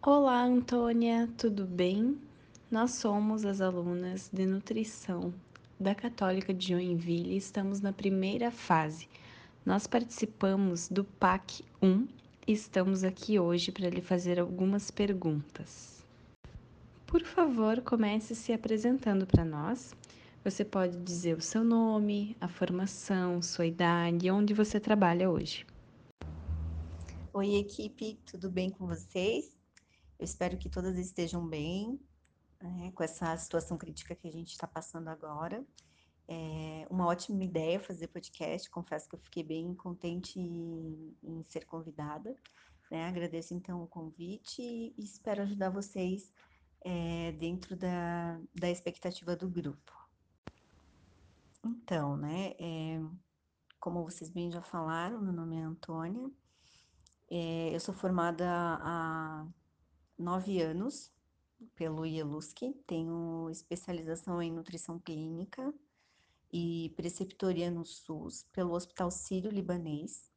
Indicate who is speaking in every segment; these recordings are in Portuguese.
Speaker 1: Olá, Antônia, tudo bem? Nós somos as alunas de nutrição da Católica de Joinville e estamos na primeira fase. Nós participamos do PAC 1 e estamos aqui hoje para lhe fazer algumas perguntas. Por favor, comece se apresentando para nós. Você pode dizer o seu nome, a formação, sua idade onde você trabalha hoje.
Speaker 2: Oi, equipe, tudo bem com vocês? Eu espero que todas estejam bem né, com essa situação crítica que a gente está passando agora. É uma ótima ideia fazer podcast, confesso que eu fiquei bem contente em, em ser convidada. Né? Agradeço então o convite e espero ajudar vocês é, dentro da, da expectativa do grupo. Então, né, é, como vocês bem já falaram, meu nome é Antônia, é, eu sou formada há nove anos pelo IELUSC, tenho especialização em nutrição clínica e preceptoria no SUS pelo Hospital Sírio-Libanês.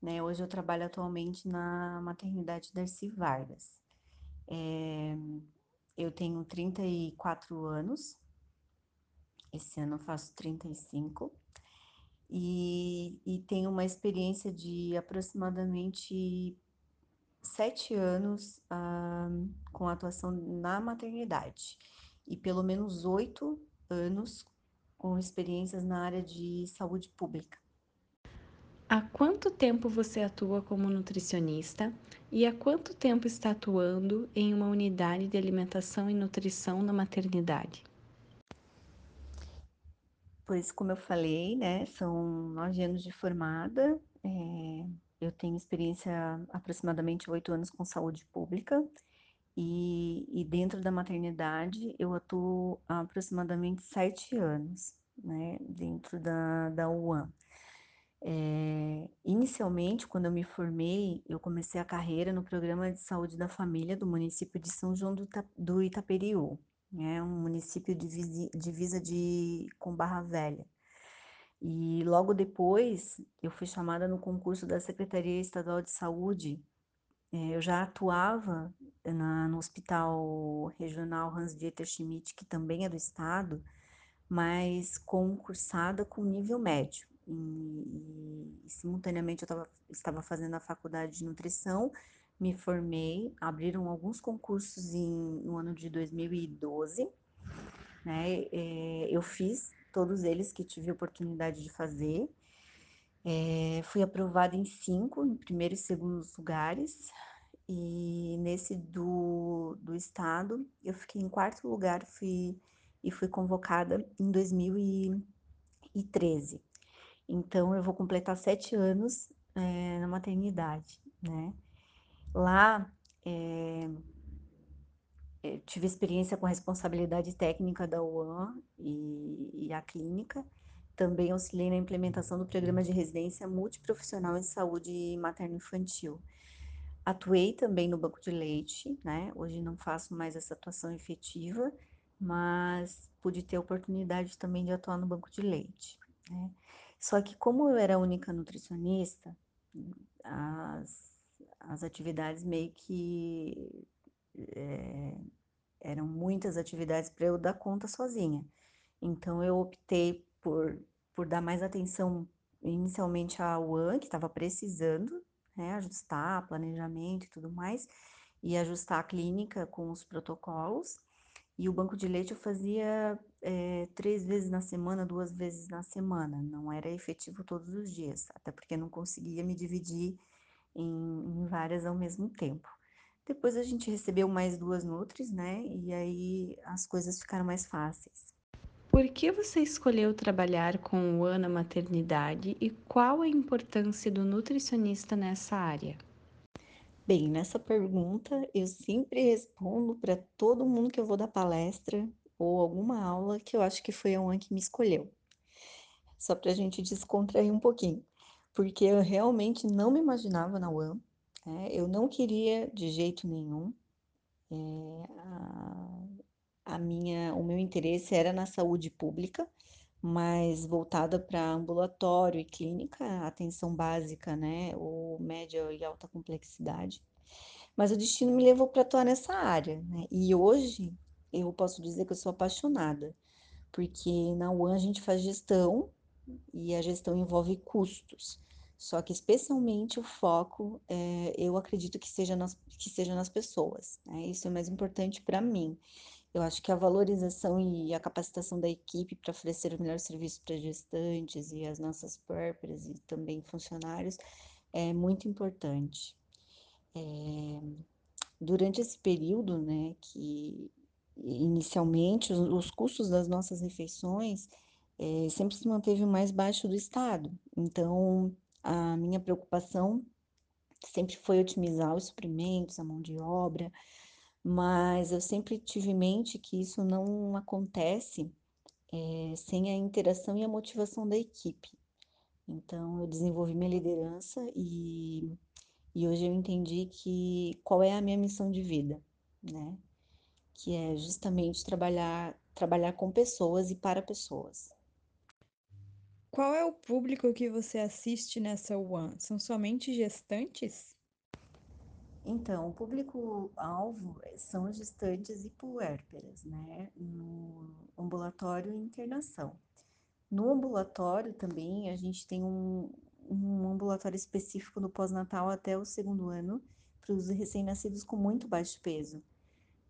Speaker 2: Né? Hoje eu trabalho atualmente na maternidade Darcy Vargas. É, eu tenho 34 anos, esse ano eu faço 35, e, e tenho uma experiência de aproximadamente sete anos ah, com atuação na maternidade e pelo menos oito anos com experiências na área de saúde pública.
Speaker 1: Há quanto tempo você atua como nutricionista e há quanto tempo está atuando em uma unidade de alimentação e nutrição na maternidade?
Speaker 2: Pois, como eu falei, né, são nove anos de formada, é, eu tenho experiência há aproximadamente oito anos com saúde pública e, e, dentro da maternidade eu atuo há aproximadamente sete anos, né, dentro da, da UAM. É, inicialmente, quando eu me formei, eu comecei a carreira no Programa de Saúde da Família do município de São João do, do Itaperiú, né, um município divisa, divisa de, com Barra Velha. E logo depois, eu fui chamada no concurso da Secretaria Estadual de Saúde. É, eu já atuava na, no Hospital Regional Hans-Dieter Schmidt, que também é do estado, mas concursada com nível médio. E, e, simultaneamente eu tava, estava fazendo a faculdade de nutrição, me formei, abriram alguns concursos em, no ano de 2012, né? É, eu fiz todos eles que tive a oportunidade de fazer. É, fui aprovada em cinco, em primeiro e segundo lugares, e nesse do, do estado eu fiquei em quarto lugar fui, e fui convocada em 2013. Então eu vou completar sete anos é, na maternidade, né? Lá é, tive experiência com responsabilidade técnica da UAM e, e a clínica. Também auxiliei na implementação do programa de residência multiprofissional em saúde materno-infantil. Atuei também no banco de leite, né? Hoje não faço mais essa atuação efetiva, mas pude ter a oportunidade também de atuar no banco de leite. Né? Só que como eu era a única nutricionista, as, as atividades meio que é, eram muitas atividades para eu dar conta sozinha. Então eu optei por, por dar mais atenção inicialmente à UAN, que estava precisando, né, ajustar planejamento e tudo mais, e ajustar a clínica com os protocolos. E o banco de leite eu fazia é, três vezes na semana, duas vezes na semana. Não era efetivo todos os dias, até porque não conseguia me dividir em, em várias ao mesmo tempo. Depois a gente recebeu mais duas Nutris, né? E aí as coisas ficaram mais fáceis.
Speaker 1: Por que você escolheu trabalhar com o Ana Maternidade e qual a importância do nutricionista nessa área?
Speaker 2: Bem, nessa pergunta eu sempre respondo para todo mundo que eu vou dar palestra ou alguma aula que eu acho que foi a UAN que me escolheu. Só para a gente descontrair um pouquinho, porque eu realmente não me imaginava na UAN, né? Eu não queria de jeito nenhum. É, a, a minha, o meu interesse era na saúde pública, mas voltada para ambulatório e clínica, atenção básica, né, ou média e alta complexidade. Mas o destino me levou para atuar nessa área, né? E hoje eu posso dizer que eu sou apaixonada, porque na UAN a gente faz gestão e a gestão envolve custos. Só que especialmente o foco, é, eu acredito que seja nas, que seja nas pessoas. Né? Isso é mais importante para mim. Eu acho que a valorização e a capacitação da equipe para oferecer o melhor serviço para gestantes e as nossas purpers e também funcionários é muito importante. É, durante esse período, né, que inicialmente os, os custos das nossas refeições é, sempre se manteve o mais baixo do estado. Então, a minha preocupação sempre foi otimizar os suprimentos, a mão de obra, mas eu sempre tive em mente que isso não acontece é, sem a interação e a motivação da equipe. Então, eu desenvolvi minha liderança e, e hoje eu entendi que qual é a minha missão de vida, né? Que é justamente trabalhar, trabalhar com pessoas e para pessoas.
Speaker 3: Qual é o público que você assiste nessa One? São somente gestantes?
Speaker 2: Então, o público-alvo são gestantes e puérperas, né? No ambulatório e internação. No ambulatório também, a gente tem um, um ambulatório específico no pós-natal até o segundo ano para os recém-nascidos com muito baixo peso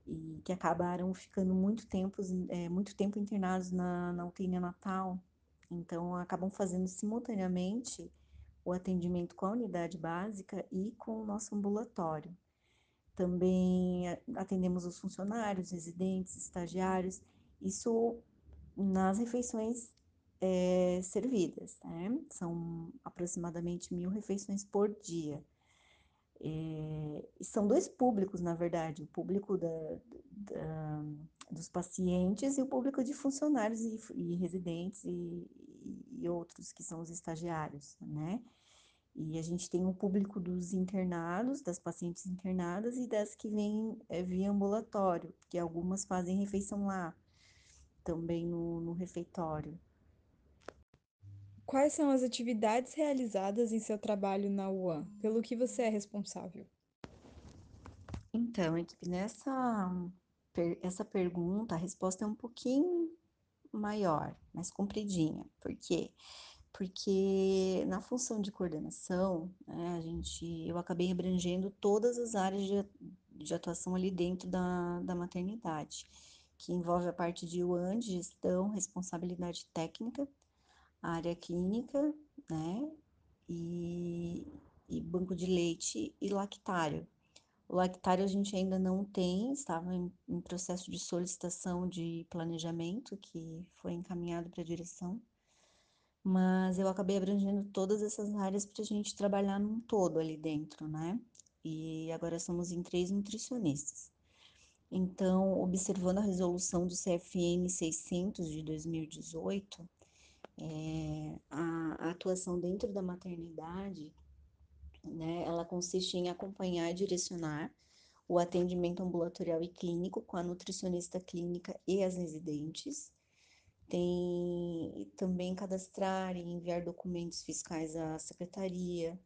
Speaker 2: e que acabaram ficando muito tempo, é, muito tempo internados na, na UTI neonatal. Então, acabam fazendo simultaneamente o atendimento com a unidade básica e com o nosso ambulatório. Também atendemos os funcionários, residentes, estagiários, isso nas refeições é, servidas, né? São aproximadamente mil refeições por dia. É, são dois públicos, na verdade, o público da, da, dos pacientes e o público de funcionários e, e residentes e, e, outros que são os estagiários, né? E a gente tem um público dos internados, das pacientes internadas e das que vêm é, via ambulatório, que algumas fazem refeição lá, também no, no refeitório.
Speaker 3: Quais são as atividades realizadas em seu trabalho na UAN? Pelo que você é responsável?
Speaker 2: Então, equipe, nessa essa pergunta, a resposta é um pouquinho maior, mais compridinha. Por quê? Porque na função de coordenação, né, a gente, eu acabei abrangendo todas as áreas de, de atuação ali dentro da, da maternidade, que envolve a parte de UAN, de gestão, responsabilidade técnica, área clínica, né? E, e banco de leite e lactário. O lactário a gente ainda não tem, estava em, em processo de solicitação de planejamento, que foi encaminhado para a direção, mas eu acabei abrangendo todas essas áreas para a gente trabalhar num todo ali dentro, né? E agora somos em três nutricionistas. Então, observando a resolução do CFN 600 de 2018, é, a, a atuação dentro da maternidade, né, ela consiste em acompanhar e direcionar o atendimento ambulatorial e clínico com a nutricionista clínica e as residentes. Tem também cadastrar e enviar documentos fiscais à secretaria,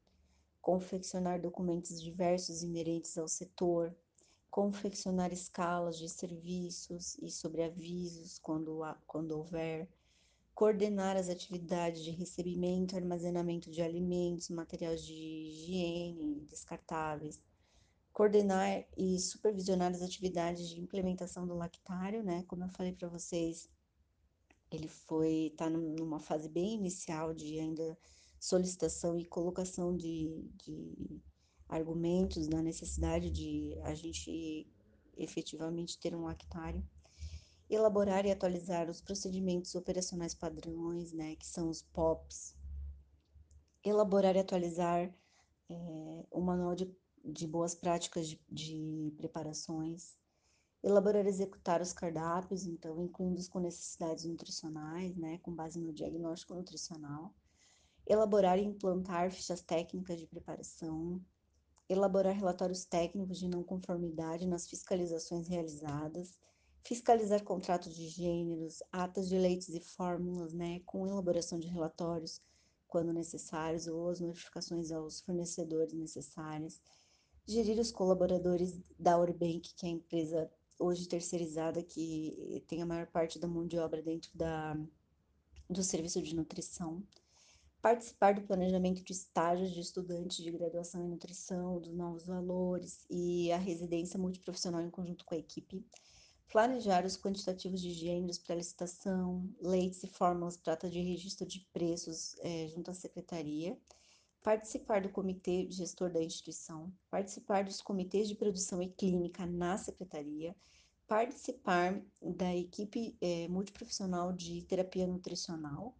Speaker 2: confeccionar documentos diversos inerentes ao setor, confeccionar escalas de serviços e sobreavisos quando, quando houver, coordenar as atividades de recebimento e armazenamento de alimentos, materiais de higiene descartáveis, coordenar e supervisionar as atividades de implementação do lactário, né? Como eu falei para vocês, ele foi está numa fase bem inicial de ainda solicitação e colocação de, de argumentos na necessidade de a gente efetivamente ter um lactário elaborar e atualizar os procedimentos operacionais padrões, né, que são os POPs, elaborar e atualizar é, o manual de, de boas práticas de, de preparações, elaborar e executar os cardápios, então incluindo os com necessidades nutricionais, né, com base no diagnóstico nutricional, elaborar e implantar fichas técnicas de preparação, elaborar relatórios técnicos de não conformidade nas fiscalizações realizadas, fiscalizar contratos de gêneros, atas de leites e fórmulas, né, com elaboração de relatórios quando necessários ou as notificações aos fornecedores necessárias, gerir os colaboradores da Orbank, que é a empresa hoje terceirizada que tem a maior parte da mão de obra dentro da, do serviço de nutrição, participar do planejamento de estágios de estudantes de graduação em nutrição, dos novos valores e a residência multiprofissional em conjunto com a equipe, planejar os quantitativos de gêneros para licitação, leites e fórmulas prata de registro de preços é, junto à secretaria, participar do comitê gestor da instituição, participar dos comitês de produção e clínica na secretaria, participar da equipe é, multiprofissional de terapia nutricional,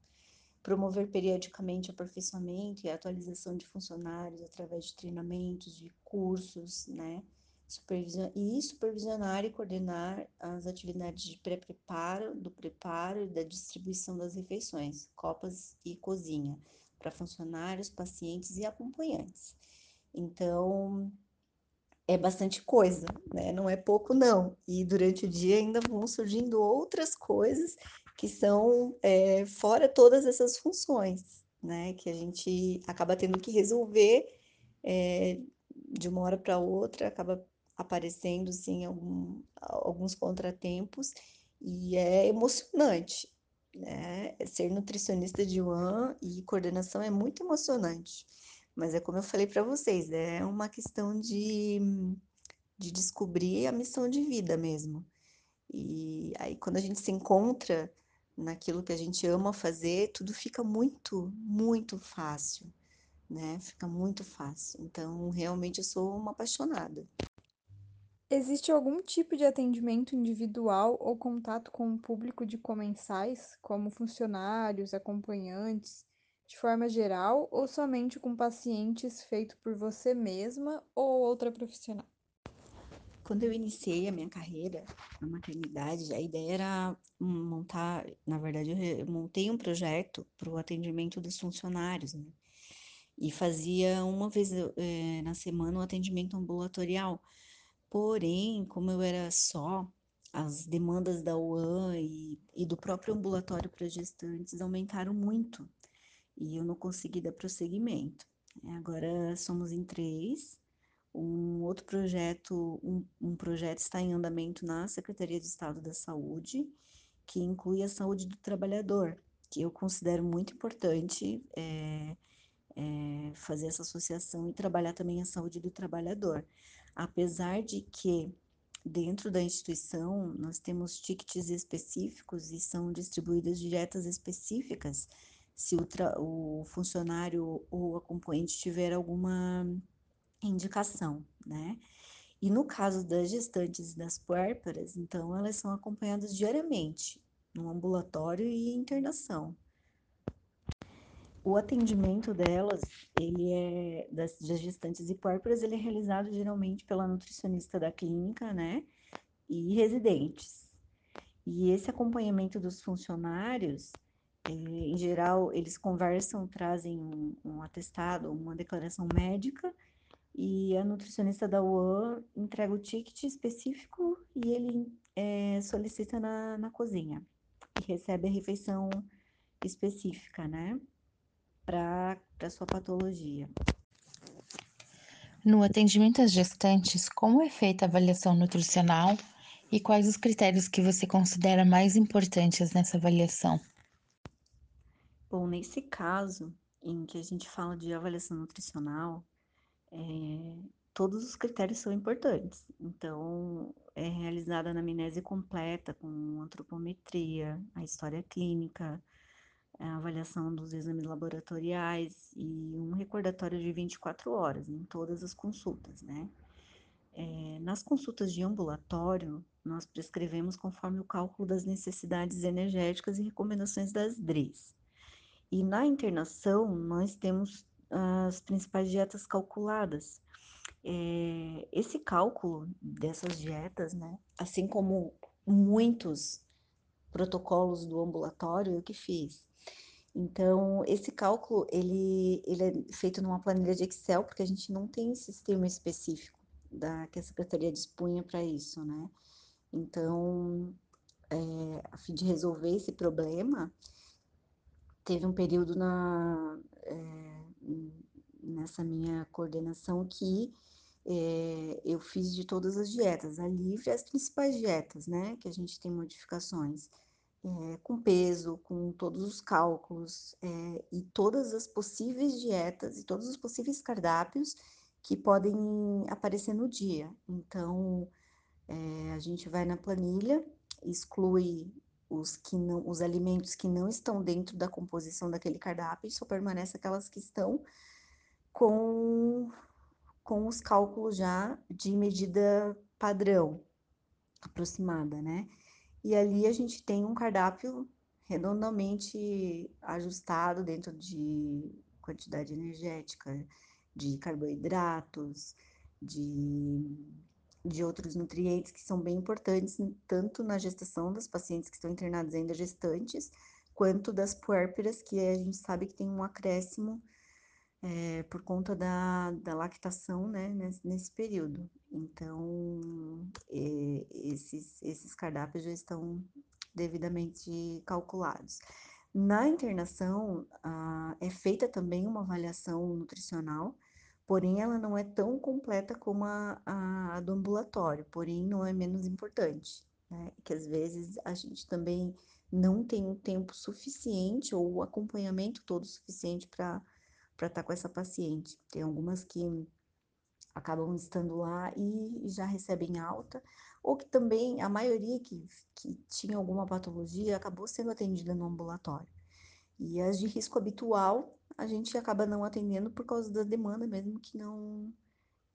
Speaker 2: promover periodicamente aperfeiçoamento e atualização de funcionários através de treinamentos, de cursos, né? Supervision... E supervisionar e coordenar as atividades de pré-preparo, do preparo e da distribuição das refeições, copas e cozinha, para funcionários, pacientes e acompanhantes. Então, é bastante coisa, né? Não é pouco, não. E durante o dia ainda vão surgindo outras coisas que são é, fora todas essas funções, né? Que a gente acaba tendo que resolver é, de uma hora para outra, acaba aparecendo, sim, algum, alguns contratempos, e é emocionante, né? Ser nutricionista de UAN e coordenação é muito emocionante. Mas é como eu falei para vocês, é uma questão de, de descobrir a missão de vida mesmo. E aí, quando a gente se encontra naquilo que a gente ama fazer, tudo fica muito, muito fácil, né? Fica muito fácil. Então, realmente, eu sou uma apaixonada.
Speaker 3: Existe algum tipo de atendimento individual ou contato com o público de comensais, como funcionários, acompanhantes, de forma geral, ou somente com pacientes feito por você mesma ou outra profissional?
Speaker 2: Quando eu iniciei a minha carreira na maternidade, a ideia era montar, na verdade, eu montei um projeto para o atendimento dos funcionários, né? E fazia uma vez é, na semana um atendimento ambulatorial. Porém, como eu era só, as demandas da UAN e, e do próprio ambulatório para gestantes aumentaram muito e eu não consegui dar prosseguimento. Agora somos em três. Um outro projeto, um, um projeto está em andamento na Secretaria de Estado da Saúde, que inclui a saúde do trabalhador, que eu considero muito importante é, é, fazer essa associação e trabalhar também a saúde do trabalhador. Apesar de que dentro da instituição nós temos tickets específicos e são distribuídas dietas específicas se o, o funcionário ou acompanhante tiver alguma indicação, né? E no caso das gestantes e das puérperas, então elas são acompanhadas diariamente no ambulatório e internação. O atendimento delas, ele é das, das gestantes e puérperas, ele é realizado geralmente pela nutricionista da clínica, né? E residentes. E esse acompanhamento dos funcionários, é, em geral, eles conversam, trazem um, um atestado, uma declaração médica, e a nutricionista da UAN entrega o ticket específico e ele é, solicita na, na cozinha e recebe a refeição específica, né, para sua patologia.
Speaker 1: No atendimento às gestantes, como é feita a avaliação nutricional e quais os critérios que você considera mais importantes nessa avaliação?
Speaker 2: Bom, nesse caso em que a gente fala de avaliação nutricional, é, todos os critérios são importantes. Então, é realizada a anamnese completa com antropometria, a história clínica, a avaliação dos exames laboratoriais e um recordatório de 24 horas em todas as consultas, né? É, nas consultas de ambulatório, nós prescrevemos conforme o cálculo das necessidades energéticas e recomendações das DREs. E na internação, nós temos as principais dietas calculadas. É, esse cálculo dessas dietas, né, assim como muitos protocolos do ambulatório, eu que fiz. Então, esse cálculo, ele, ele é feito numa planilha de Excel, porque a gente não tem sistema específico da, que a Secretaria dispunha para isso, né? Então, é, a fim de resolver esse problema, teve um período na, é, nessa minha coordenação que é, eu fiz de todas as dietas, a livre as principais dietas, né, que a gente tem modificações, é, com peso, com todos os cálculos, é, e todas as possíveis dietas e todos os possíveis cardápios que podem aparecer no dia. Então, é, a gente vai na planilha, exclui os, que não, os alimentos que não estão dentro da composição daquele cardápio só permanece aquelas que estão com, com os cálculos já de medida padrão, aproximada, né? E ali a gente tem um cardápio redondamente ajustado dentro de quantidade energética, de carboidratos, de, de outros nutrientes que são bem importantes, tanto na gestação das pacientes que estão internadas ainda gestantes, quanto das puérperas, que a gente sabe que tem um acréscimo é, por conta da, da lactação, né, nesse, nesse período. Então, é, esses, esses cardápios já estão devidamente calculados. Na internação, ah, é feita também uma avaliação nutricional, porém ela não é tão completa como a, a, a do ambulatório, porém não é menos importante, né? Que às vezes a gente também não tem um tempo suficiente ou o acompanhamento todo suficiente para para estar tá com essa paciente. Tem algumas que acabam estando lá e já recebem alta, ou que também a maioria que, que tinha alguma patologia acabou sendo atendida no ambulatório. E as de risco habitual, a gente acaba não atendendo por causa da demanda mesmo que não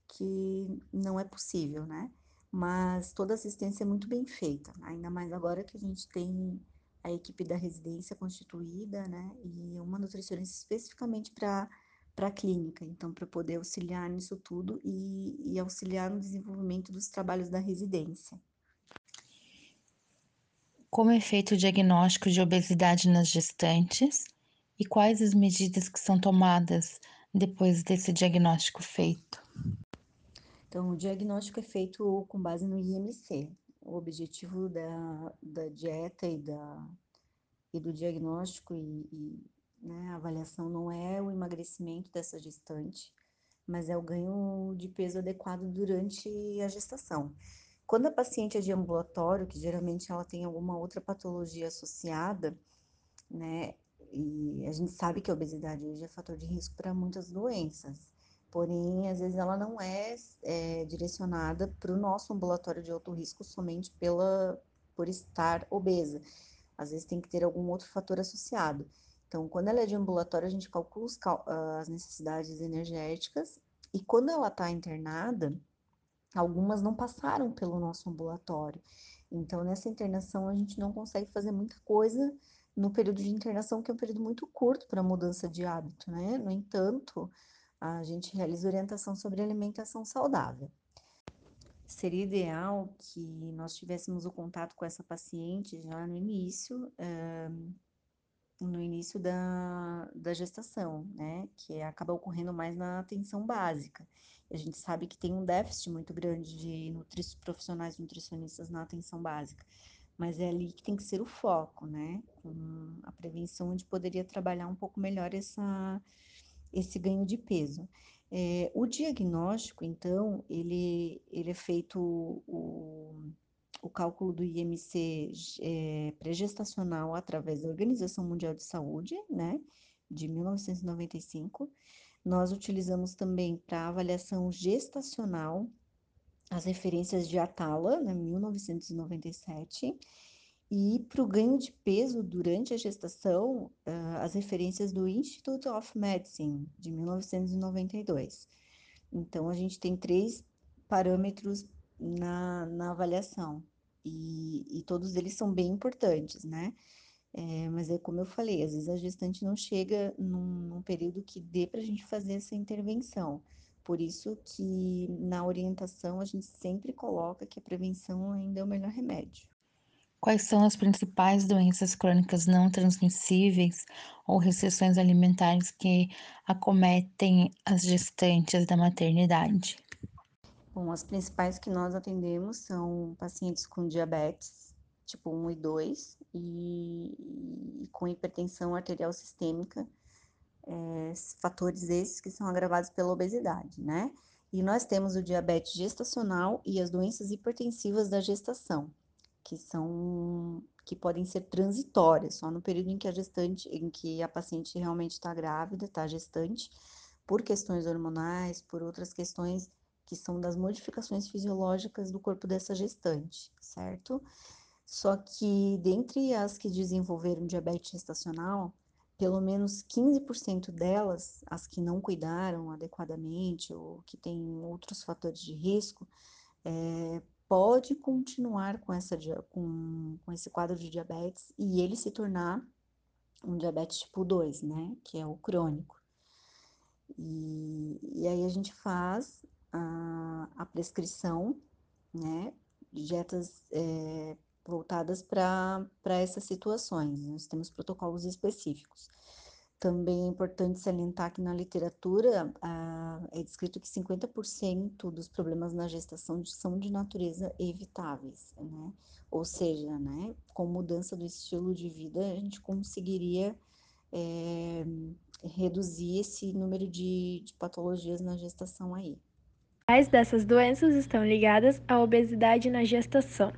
Speaker 2: que não é possível, né? Mas toda assistência é muito bem feita, ainda mais agora que a gente tem a equipe da residência constituída, né? E uma nutricionista especificamente para para a clínica, então, para poder auxiliar nisso tudo e, e auxiliar no desenvolvimento dos trabalhos da residência.
Speaker 4: Como é feito o diagnóstico de obesidade nas gestantes e quais as medidas que são tomadas depois desse diagnóstico feito?
Speaker 2: Então, o diagnóstico é feito com base no IMC. O objetivo da, da dieta e, da, e do diagnóstico e, e né, a avaliação não é o emagrecimento dessa gestante, mas é o ganho de peso adequado durante a gestação. Quando a paciente é de ambulatório, que geralmente ela tem alguma outra patologia associada, né, e a gente sabe que a obesidade hoje é fator de risco para muitas doenças, porém, às vezes ela não é, é direcionada para o nosso ambulatório de alto risco somente pela, por estar obesa. Às vezes tem que ter algum outro fator associado. Então, quando ela é de ambulatório, a gente calcula as necessidades energéticas, e quando ela está internada, algumas não passaram pelo nosso ambulatório. Então, nessa internação, a gente não consegue fazer muita coisa no período de internação, que é um período muito curto para mudança de hábito, né? No entanto, a gente realiza orientação sobre alimentação saudável. Seria ideal que nós tivéssemos o contato com essa paciente já no início, no início da, da gestação, né? Que acaba ocorrendo mais na atenção básica. A gente sabe que tem um déficit muito grande de nutri profissionais nutricionistas na atenção básica, mas é ali que tem que ser o foco, né? Com a prevenção, onde poderia trabalhar um pouco melhor essa, esse ganho de peso. É, o diagnóstico, então, ele, ele é feito o, o cálculo do IMC é, pré-gestacional através da Organização Mundial de Saúde, né, de 1995. Nós utilizamos também para avaliação gestacional as referências de Atala, né, 1997, e para o ganho de peso durante a gestação, uh, as referências do Institute of Medicine, de 1992. Então, a gente tem três parâmetros na, na avaliação e, e todos eles são bem importantes, né? É, mas é como eu falei, às vezes a gestante não chega num, num período que dê para a gente fazer essa intervenção. Por isso que na orientação a gente sempre coloca que a prevenção ainda é o melhor remédio.
Speaker 4: Quais são as principais doenças crônicas não transmissíveis ou restrições alimentares que acometem as gestantes da maternidade?
Speaker 2: Bom, as principais que nós atendemos são pacientes com diabetes, tipo 1 e 2, e, e com hipertensão arterial sistêmica, é, fatores esses que são agravados pela obesidade, né? E nós temos o diabetes gestacional e as doenças hipertensivas da gestação, que são que podem ser transitórias, só no período em que a gestante, em que a paciente realmente está grávida, está gestante, por questões hormonais, por outras questões que são das modificações fisiológicas do corpo dessa gestante, certo? Só que dentre as que desenvolveram diabetes gestacional, pelo menos 15% delas, as que não cuidaram adequadamente ou que têm outros fatores de risco, é, pode continuar com, essa, com, com esse quadro de diabetes e ele se tornar um diabetes tipo 2, né? Que é o crônico. E, e aí a gente faz a, a prescrição, né? Dietas é, voltadas para essas situações. Nós temos protocolos específicos. Também é importante salientar que na literatura ah, é descrito que 50% dos problemas na gestação são de natureza evitáveis, né? Ou seja, né, com mudança do estilo de vida, a gente conseguiria é, reduzir esse número de, de patologias na gestação aí.
Speaker 5: Quais dessas doenças estão ligadas à obesidade na gestação?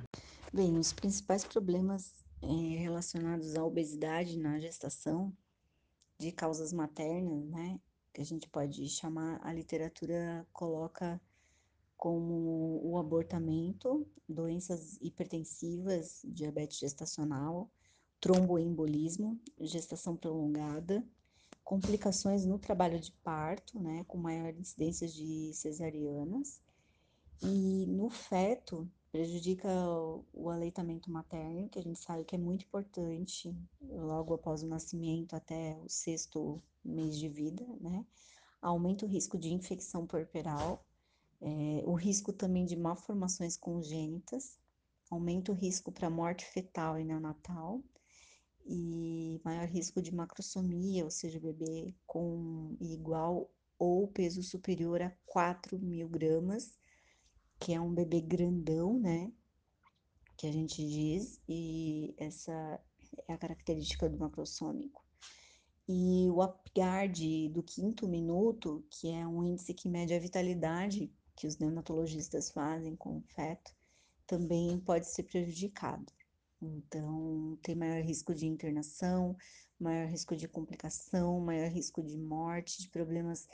Speaker 2: Bem, os principais problemas é, relacionados à obesidade na gestação, de causas maternas, né, que a gente pode chamar, a literatura coloca como o abortamento, doenças hipertensivas, diabetes gestacional, tromboembolismo, gestação prolongada, complicações no trabalho de parto, né, com maior incidência de cesarianas, e no feto, prejudica o aleitamento materno, que a gente sabe que é muito importante logo após o nascimento até o sexto mês de vida, né? Aumenta o risco de infecção puerperal, é, o risco também de malformações congênitas, aumenta o risco para morte fetal e neonatal, e maior risco de macrosomia, ou seja, bebê com igual ou peso superior a 4 mil gramas, que é um bebê grandão, né? Que a gente diz, e essa é a característica do macrossômico. E o Apgard do quinto minuto, que é um índice que mede a vitalidade que os neonatologistas fazem com o feto, também pode ser prejudicado. Então, tem maior risco de internação, maior risco de complicação, maior risco de morte, de problemas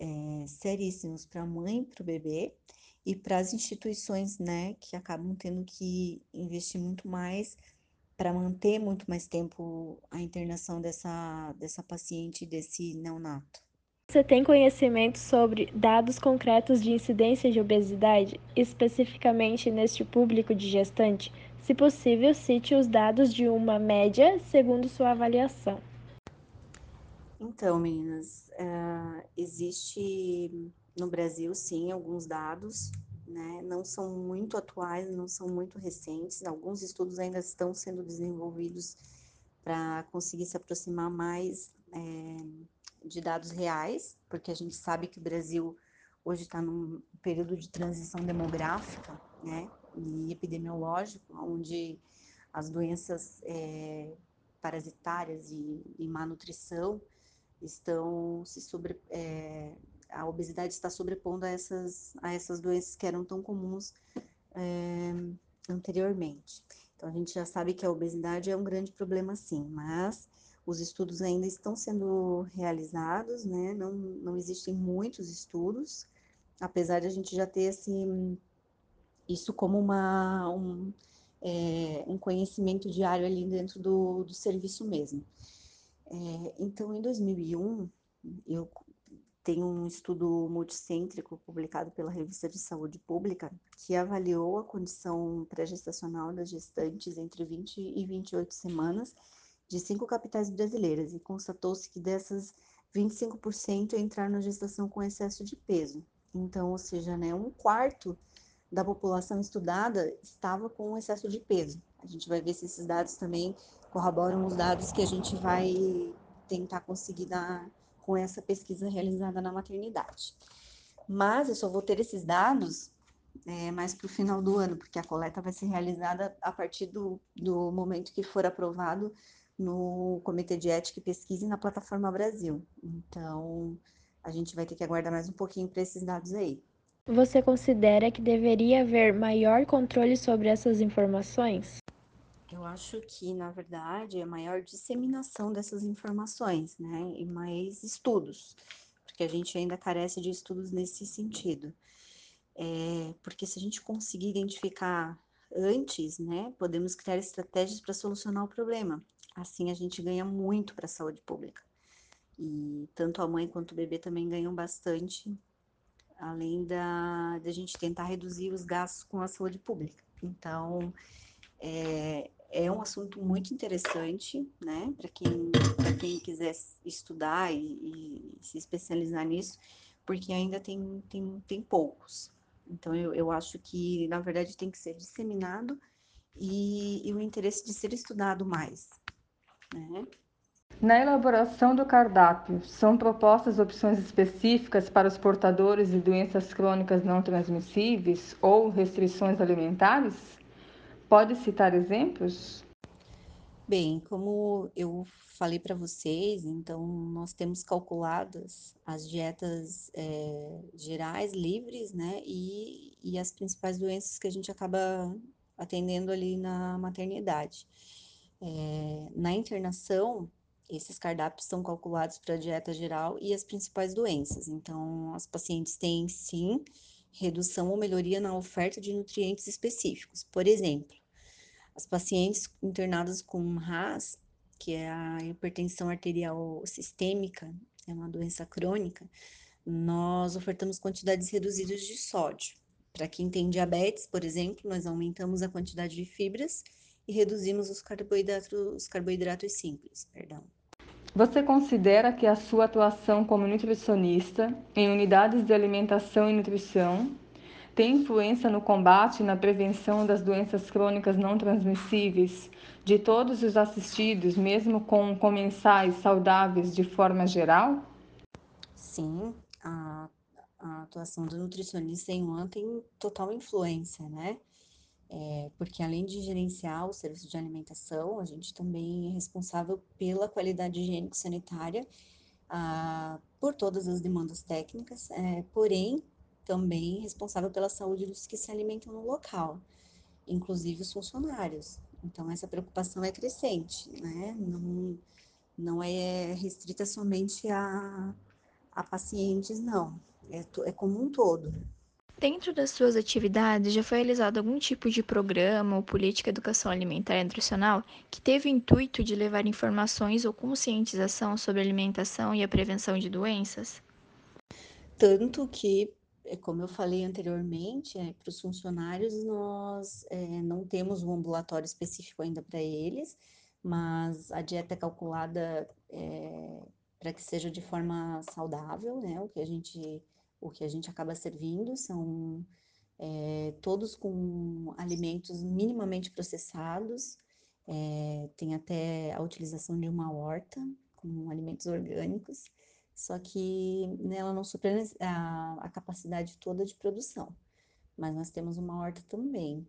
Speaker 2: é, seríssimos para a mãe e para o bebê, e para as instituições, né, que acabam tendo que investir muito mais para manter muito mais tempo a internação dessa, dessa paciente, desse neonato.
Speaker 5: Você tem conhecimento sobre dados concretos de incidência de obesidade, especificamente neste público de gestante? Se possível, cite os dados de uma média segundo sua avaliação.
Speaker 2: Então, meninas, uh, existe no Brasil, sim, alguns dados, né? Não são muito atuais, não são muito recentes. Alguns estudos ainda estão sendo desenvolvidos para conseguir se aproximar mais é, de dados reais, porque a gente sabe que o Brasil hoje está num período de transição demográfica, né? E epidemiológico, onde as doenças é, parasitárias e, e má nutrição estão se sobre, é, a obesidade está sobrepondo a essas, a essas doenças que eram tão comuns é, anteriormente. Então, a gente já sabe que a obesidade é um grande problema, sim, mas os estudos ainda estão sendo realizados, né? Não, não existem muitos estudos, apesar de a gente já ter esse, isso como uma, um, é, um conhecimento diário ali dentro do, do serviço mesmo. É, então, em 2001, eu tem um estudo multicêntrico publicado pela Revista de Saúde Pública que avaliou a condição pré-gestacional das gestantes entre 20 e 28 semanas de cinco capitais brasileiras e constatou-se que dessas 25% entraram na gestação com excesso de peso. Então, ou seja, né, um quarto da população estudada estava com excesso de peso. A gente vai ver se esses dados também corroboram os dados que a gente vai tentar conseguir dar com essa pesquisa realizada na maternidade. Mas eu só vou ter esses dados é, mais para o final do ano, porque a coleta vai ser realizada a partir do, do momento que for aprovado no Comitê de Ética e Pesquisa e na Plataforma Brasil. Então, a gente vai ter que aguardar mais um pouquinho para esses dados aí.
Speaker 5: Você considera que deveria haver maior controle sobre essas informações?
Speaker 2: Eu acho que, na verdade, é maior disseminação dessas informações, né? E mais estudos, porque a gente ainda carece de estudos nesse sentido. É, porque se a gente conseguir identificar antes, né, podemos criar estratégias para solucionar o problema. Assim a gente ganha muito para a saúde pública. E tanto a mãe quanto o bebê também ganham bastante, além da, da gente tentar reduzir os gastos com a saúde pública. Então, é, é um assunto muito interessante, né, para quem, quem quiser estudar e, e, se especializar nisso, porque ainda tem, tem, tem poucos. Então, eu, eu acho que, na verdade, tem que ser disseminado e, e o interesse de ser estudado mais, né?
Speaker 6: Na elaboração do cardápio, são propostas opções específicas para os portadores de doenças crônicas não transmissíveis ou restrições alimentares? Pode citar exemplos?
Speaker 2: Bem, como eu falei para vocês, então nós temos calculadas as dietas é, gerais, livres, né, e, e as principais doenças que a gente acaba atendendo ali na maternidade. É, na internação, esses cardápios são calculados para a dieta geral e as principais doenças. Então, as pacientes têm sim redução ou melhoria na oferta de nutrientes específicos. Por exemplo, as pacientes internadas com RAS, que é a hipertensão arterial sistêmica, é uma doença crônica, nós ofertamos quantidades reduzidas de sódio. Para quem tem diabetes, por exemplo, nós aumentamos a quantidade de fibras e reduzimos os carboidratos, os carboidratos simples, perdão.
Speaker 6: Você considera que a sua atuação como nutricionista em unidades de alimentação e nutrição tem influência no combate e na prevenção das doenças crônicas não transmissíveis de todos os assistidos, mesmo com comensais saudáveis de forma geral?
Speaker 2: Sim, a, a atuação do nutricionista em um tem total influência, né? É, porque além de gerenciar o serviço de alimentação, a gente também é responsável pela qualidade higiênico-sanitária, ah, por todas as demandas técnicas, é, porém também responsável pela saúde dos que se alimentam no local, inclusive os funcionários. Então essa preocupação é crescente, né? Não, não é restrita somente a, a pacientes, não. É, é como um todo.
Speaker 7: Dentro das suas atividades, já foi realizado algum tipo de programa ou política de educação alimentar e nutricional que teve o intuito de levar informações ou conscientização sobre alimentação e a prevenção de doenças?
Speaker 2: Tanto que, é, como eu falei anteriormente, é, para os funcionários nós é, não temos um ambulatório específico ainda para eles, mas a dieta é calculada é, para que seja de forma saudável, né? O que a gente o que a gente acaba servindo são é, todos com alimentos minimamente processados, é, tem até a utilização de uma horta com alimentos orgânicos, só que né, ela não supre a, a capacidade toda de produção, mas nós temos uma horta também.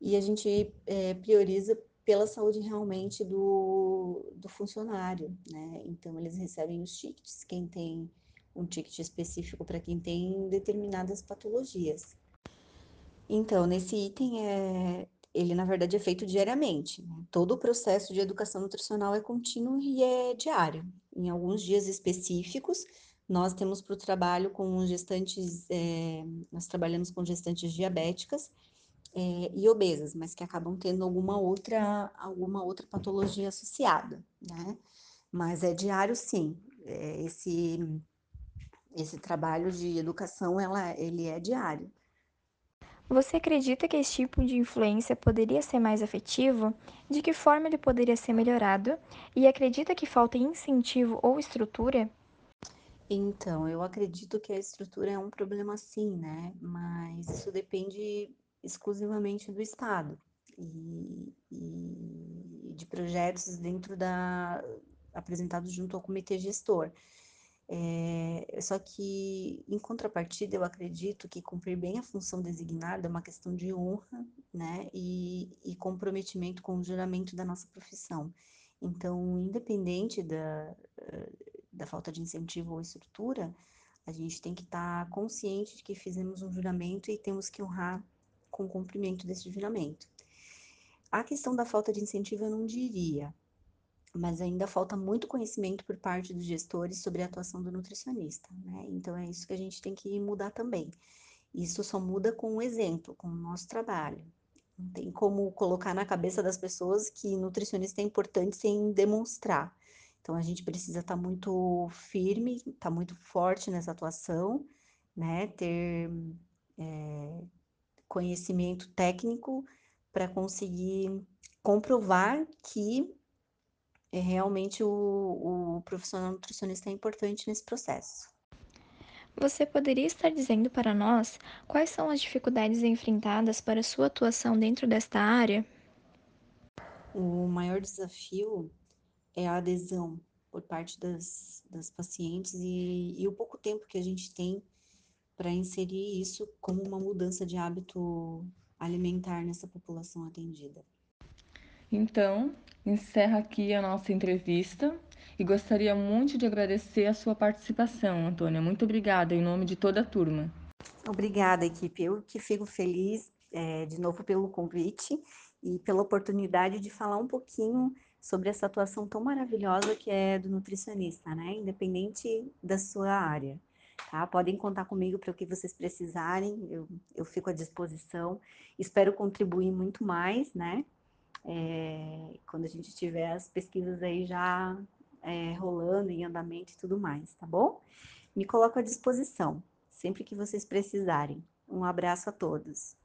Speaker 2: E a gente é, prioriza pela saúde realmente do, do funcionário, né? Então, eles recebem os tickets, quem tem um ticket específico para quem tem determinadas patologias. Então, nesse item, é, ele na verdade é feito diariamente. Né? Todo o processo de educação nutricional é contínuo e é diário. Em alguns dias específicos, nós temos para o trabalho com gestantes, é, nós trabalhamos com gestantes diabéticas é, e obesas, mas que acabam tendo alguma outra, alguma outra patologia associada, né? Mas é diário, sim. É, esse esse trabalho de educação, ela, ele é diário.
Speaker 7: Você acredita que esse tipo de influência poderia ser mais efetivo? De que forma ele poderia ser melhorado? E acredita que falta incentivo ou estrutura?
Speaker 2: Então, eu acredito que a estrutura é um problema sim, né? Mas isso depende exclusivamente do Estado e, e de projetos dentro da apresentados junto ao comitê gestor. É, só que, em contrapartida, eu acredito que cumprir bem a função designada é uma questão de honra, né, e, e comprometimento com o juramento da nossa profissão. Então, independente da, da falta de incentivo ou estrutura, A gente tem que estar tá consciente de que fizemos um juramento e temos que honrar com o cumprimento desse juramento. A questão da falta de incentivo eu não diria, mas ainda falta muito conhecimento por parte dos gestores sobre a atuação do nutricionista, né? Então é isso que a gente tem que mudar também. Isso só muda com o exemplo, com o nosso trabalho. Não tem como colocar na cabeça das pessoas que nutricionista é importante sem demonstrar. Então a gente precisa estar tá muito firme, estar tá muito forte nessa atuação, né? Ter é, conhecimento técnico para conseguir comprovar que é, realmente o, o profissional nutricionista é importante nesse processo.
Speaker 7: Você poderia estar dizendo para nós quais são as dificuldades enfrentadas para sua atuação dentro desta área?
Speaker 2: O maior desafio é a adesão por parte das, das pacientes e, e o pouco tempo que a gente tem para inserir isso como uma mudança de hábito alimentar nessa população atendida.
Speaker 6: Então, encerra aqui a nossa entrevista e gostaria muito de agradecer a sua participação, Antônia. Muito obrigada em nome de toda a turma.
Speaker 2: Obrigada, equipe. Eu que fico feliz é, de novo pelo convite e pela oportunidade de falar um pouquinho sobre essa atuação tão maravilhosa que é do nutricionista, né? Independente da sua área. Tá? Podem contar comigo para o que vocês precisarem, eu, eu fico à disposição. Espero contribuir muito mais, né? É, quando a gente tiver as pesquisas aí já é, rolando em andamento e tudo mais, tá bom? Me coloco à disposição, sempre que vocês precisarem. Um abraço a todos.